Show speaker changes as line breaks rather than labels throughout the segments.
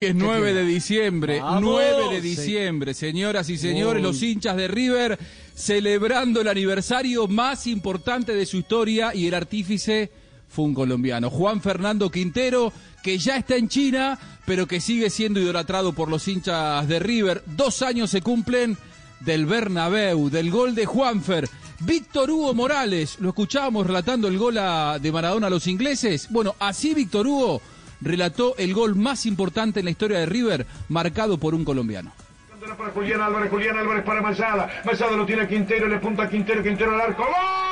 Es 9 de diciembre, 9 de diciembre, señoras y señores, los hinchas de River celebrando el aniversario más importante de su historia y el artífice fue un colombiano, Juan Fernando Quintero, que ya está en China, pero que sigue siendo idolatrado por los hinchas de River. Dos años se cumplen del Bernabéu, del gol de Juanfer. Víctor Hugo Morales, lo escuchábamos relatando el gol de Maradona a los ingleses. Bueno, así Víctor Hugo relató el gol más importante en la historia de River, marcado por un colombiano.
¡Gol!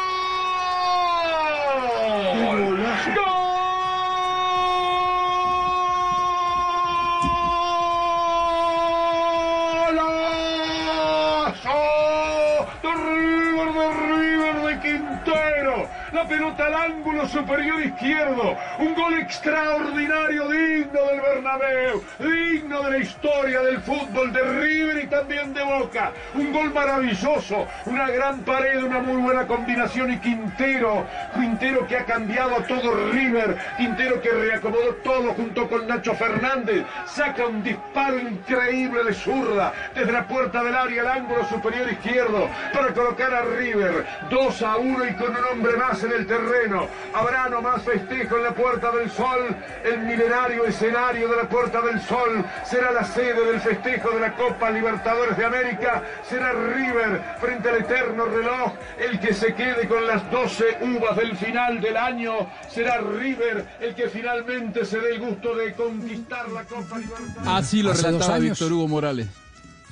Pelota al ángulo superior izquierdo. Un gol extraordinario, digno del Bernabéu, digno de la historia del fútbol de River y también de Boca. Un gol maravilloso, una gran pared, una muy buena combinación y Quintero, Quintero que ha cambiado todo River, Quintero que reacomodó todo junto con Nacho Fernández, saca un disparo increíble de zurda desde la puerta del área al ángulo superior izquierdo para colocar a River 2 a 1 y con un hombre más en el terreno. Habrá nomás festejo en la Puerta del Sol. El milenario escenario de la Puerta del Sol será la sede del festejo de la Copa Libertadores de América. Será River frente al eterno reloj. El que se quede con las 12 uvas del final del año será River el que finalmente se dé el gusto de conquistar la Copa Libertadores.
Así lo relataba Víctor Hugo Morales.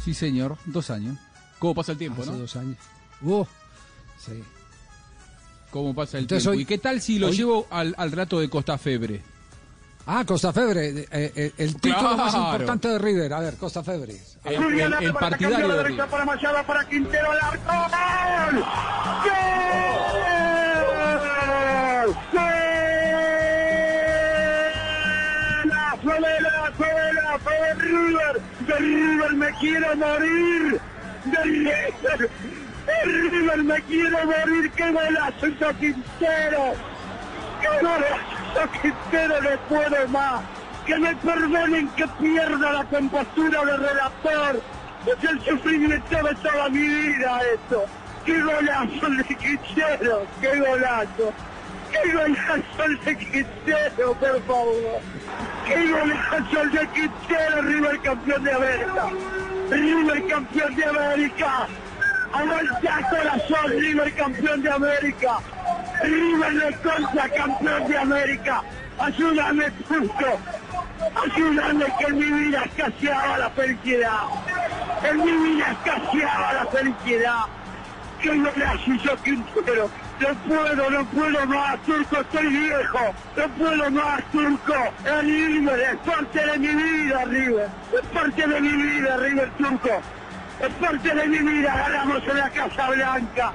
Sí, señor, dos años. ¿Cómo pasa el tiempo,
Hace
no?
dos años. Uh, sí.
¿Cómo pasa el
Entonces,
tiempo?
hoy-
¿Y qué tal si lo
hoy-
llevo al, al rato de Costa Febre?
Ah, Costa Febre, eh, eh, el título más importante de River. A ver, Costa Febre.
El, el- el
Álvarez,
partidario de
la derecha
River.
para Mayada, para Quintero arco. ¡Gol! ¡Gol! ¡Gol! ¡Favela, favela, favela, River! ¡De River me quiero morir! ¡De River! ¡De River me quiero morir! ¡Qué golazo hizo Quintero! ¡Qué golazo Quintero! ¡No puedo más! ¡Que me perdonen que pierda la compostura de relator! ¡Es el sufrimiento de toda mi vida esto! ¡Qué golazo de Quintero! ¡Qué golazo! ¡Qué golazo el de Quintero, por favor! ¡Qué golazo el de Quintero! ¡River campeón de América! ¡River campeón de América! ¡Aguanta corazón! ¡River campeón de América! ¡River de contra campeón de América! ¡Ayúdame, Turco! ¡Ayúdame que en mi vida escaseaba la felicidad! ¡En mi vida escaseaba la felicidad! ¡Qué golazo hizo Quintero! ¡No puedo, no puedo más, Turco! ¡Estoy viejo! ¡No puedo más, Turco! ¡Es River! ¡Es parte de mi vida, River! ¡Es parte de mi vida, River Turco! ¡Es parte de mi vida! ¡Ganamos en la Casa Blanca!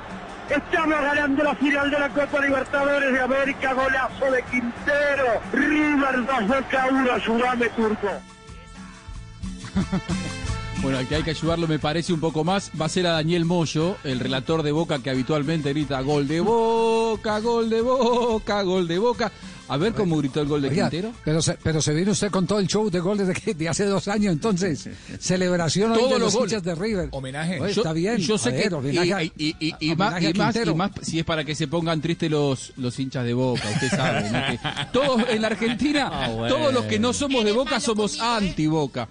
Estamos ganando la final de la Copa Libertadores de América, golazo de Quintero. River 2 Boca 1, ayúdame Turco.
Bueno, al que hay que ayudarlo me parece un poco más va a ser a Daniel Moyo, el relator de Boca que habitualmente grita gol de Boca, gol de Boca, gol de Boca. A ver cómo gritó el gol de
Oiga,
Quintero.
pero, se, pero se vino usted con todo el show de goles de, hace dos años, entonces. Celebración hoy
Todos
de
los
hinchas de River.
Homenaje.
Oye,
Yo-
está bien.
Yo sé
ver,
que
homenaje
y, y- y- y más,
homenaje
y más-
Quintero.
y más si es para que se pongan tristes los, los hinchas de Boca, usted sabe. ¿no? Que todos en la Argentina,
Ah, bueno.
todos los que no somos de Boca somos anti-Boca.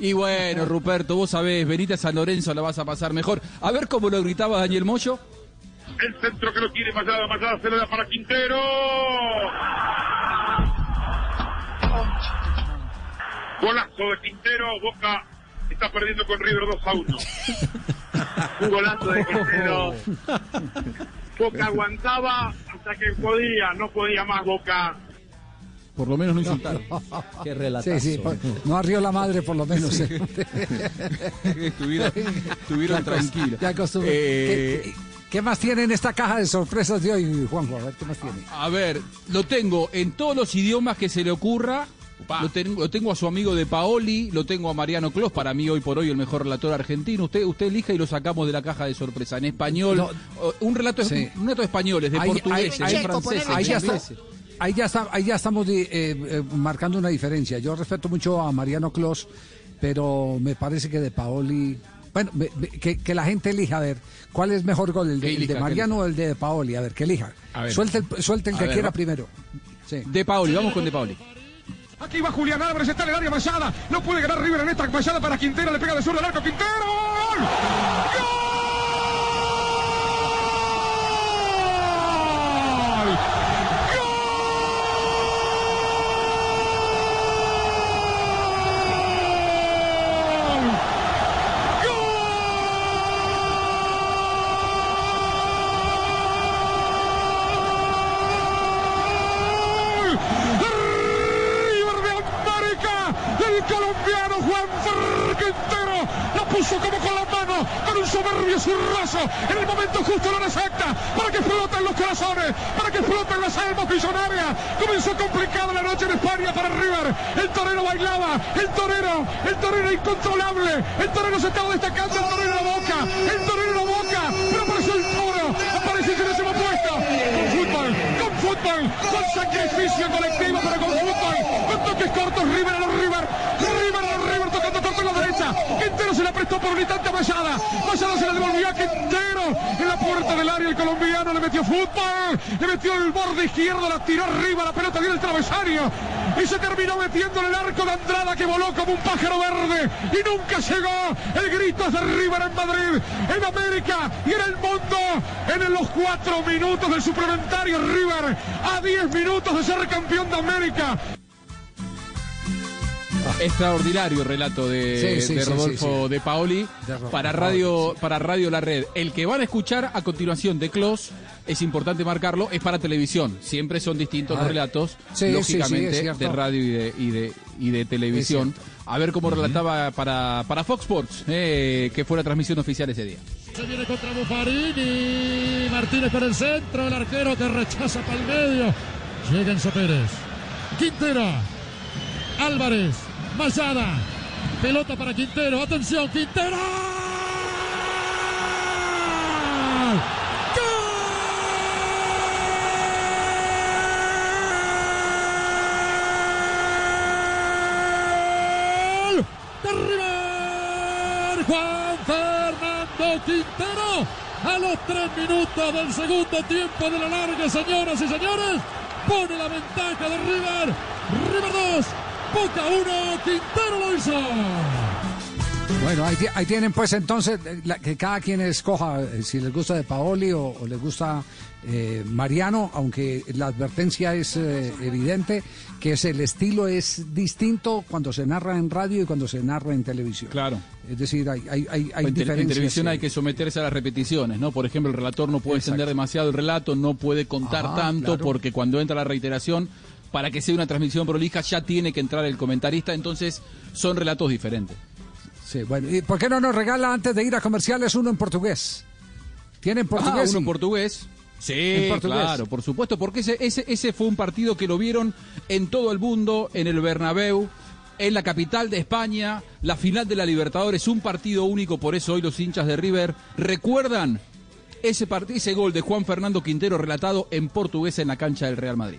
Y bueno, Ruperto, vos sabés, venite a San Lorenzo, la vas a pasar mejor. A ver cómo lo gritaba Daniel Moyo.
El centro que lo tiene Mayada, Mayada se le da para Quintero. Golazo de Quintero, Boca está perdiendo con River 2 a 1. Un golazo de Quintero. Boca aguantaba hasta que podía, no podía más Boca.
Por lo menos no insultaron.
Qué relatazo.
Sí, sí, por- no arrió la madre por lo menos. eh.
estuvieron estuvieron tranquilos.
Ya acostumbré.
Eh,
¿Qué, más tiene en esta caja de sorpresas de hoy, Juanjo? A ver, ¿qué más tiene?
A ver, lo tengo en todos los idiomas que se le ocurra. Lo tengo, lo tengo a su amigo de Paoli, lo tengo a Mariano Clos, para mí hoy por hoy el mejor relator argentino. Usted, usted elija y lo sacamos de la caja de sorpresa. En español,
No.
un relato
Sí.
un relato de españoles, de
Ahí-
portugueses,
ahí-
de franceses,
ahí
de
ya está.
ingleses.
ahí ya, está, ahí ya estamos eh, eh, marcando una diferencia. Yo respeto mucho a Mariano Clos, pero me parece que de Paoli. Bueno, que, que la gente elija, a ver, ¿cuál es mejor gol? ¿El de, el de Mariano o el de Paoli? A ver, que elija.
Ver.
Suelte el, suelte el que
ver,
quiera
va.
primero. Sí.
De Paoli, vamos con De Paoli.
Aquí va Julián Álvarez, está en el área Mayada. No puede ganar River en esta Mayada para Quintero. Le pega de sur al arco Quintero. ¡Gol! ¡Gol! Puso como con la mano, con un soberbio zurrazo, en el momento justo, la hora exacta, para que floten los corazones, para que floten las almas millonarias. Comenzó complicada la noche en España para River, el torero bailaba, el torero, el torero incontrolable, el torero se estaba destacando, el torero la boca, el torero en la boca, pero apareció el toro, apareció en ese puesto, con fútbol, con fútbol, con sacrificio colectivo, pero con fútbol, con toques cortos, River a los River, River a los River, derecha, Quintero se la prestó por un instante a Mayada, se la devolvió a Quintero, en la puerta del área el colombiano le metió fútbol, le metió el borde izquierdo, la tiró arriba, la pelota dio el travesaño, y se terminó metiendo en el arco de Andrada que voló como un pájaro verde, y nunca llegó, el grito de River en Madrid, en América y en el mundo, en los cuatro minutos del suplementario River, a 10 minutos de ser campeón de América.
Extraordinario relato de,
Sí, sí,
de
sí,
Rodolfo
sí, sí.
de Paoli
De
para radio para radio La Red. El que van a escuchar a continuación de Clos es importante marcarlo, es para televisión. Siempre son distintos
Ah,
los relatos,
sí, sí, sí,
lógicamente, de radio y de, y de, y de televisión. A ver cómo relataba para, para Fox Sports, eh, que fue la transmisión oficial ese día.
Se viene contra Buffarini. Martínez por el centro. El arquero que rechaza para el medio. Llega Enzo Pérez. Quintero. Álvarez. Mayada. Pelota para Quintero. Atención, Quintero. ¡Gol! ¡De River! Juan Fernando Quintero. A los tres minutos del segundo tiempo de la larga, señoras y señores, pone la ventaja de River. River 2, Boca 1, Quintero lo hizo.
Bueno, ahí, ti- ahí tienen pues entonces eh, la- que cada quien escoja eh, si les gusta de Paoli o, o les gusta eh, Mariano, aunque la advertencia es eh, evidente que es el estilo es distinto cuando se narra en radio y cuando se narra en televisión.
Claro.
Es decir, hay, hay, hay, hay
en, te- en
diferencias.
televisión hay que someterse a las repeticiones, ¿no? Por ejemplo, el relator no puede
Exacto.
extender demasiado el relato, no puede contar
Ajá,
tanto,
claro.
porque cuando entra la reiteración, para que sea una transmisión prolija, ya tiene que entrar el comentarista, entonces son relatos diferentes.
Sí, bueno, ¿y por qué no nos regala antes de ir a comerciales uno en portugués? ¿Tienen portugués?
Ah, uno en portugués. Sí,
En portugués.
claro, por supuesto, porque ese, ese, ese fue un partido que lo vieron en todo el mundo, en el Bernabéu, en la capital de España, la final de la Libertadores, un partido único, por eso hoy los hinchas de River recuerdan ese, ese gol de Juan Fernando Quintero relatado en portugués en la cancha del Real Madrid.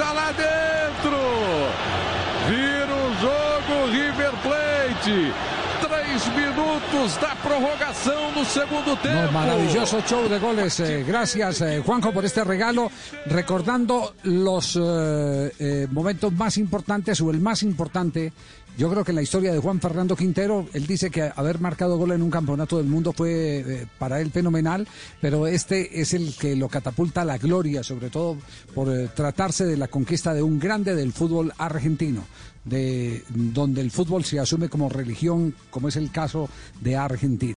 E bota lá dentro! Vira o jogo River Plate! Três minutos da prorrogação no segundo tempo.
No, maravilloso show de goles. eh, gracias, eh, Juanjo, por este regalo. Recordando los eh, eh, momentos más importantes o el más importante, yo creo que en la historia de Juan Fernando Quintero, él dice que haber marcado gol en un campeonato del mundo fue eh, para él fenomenal, pero este es el que lo catapulta a la gloria, sobre todo por eh, tratarse de la conquista de un grande del fútbol argentino de donde el fútbol se asume como religión, como es el caso de Argentina.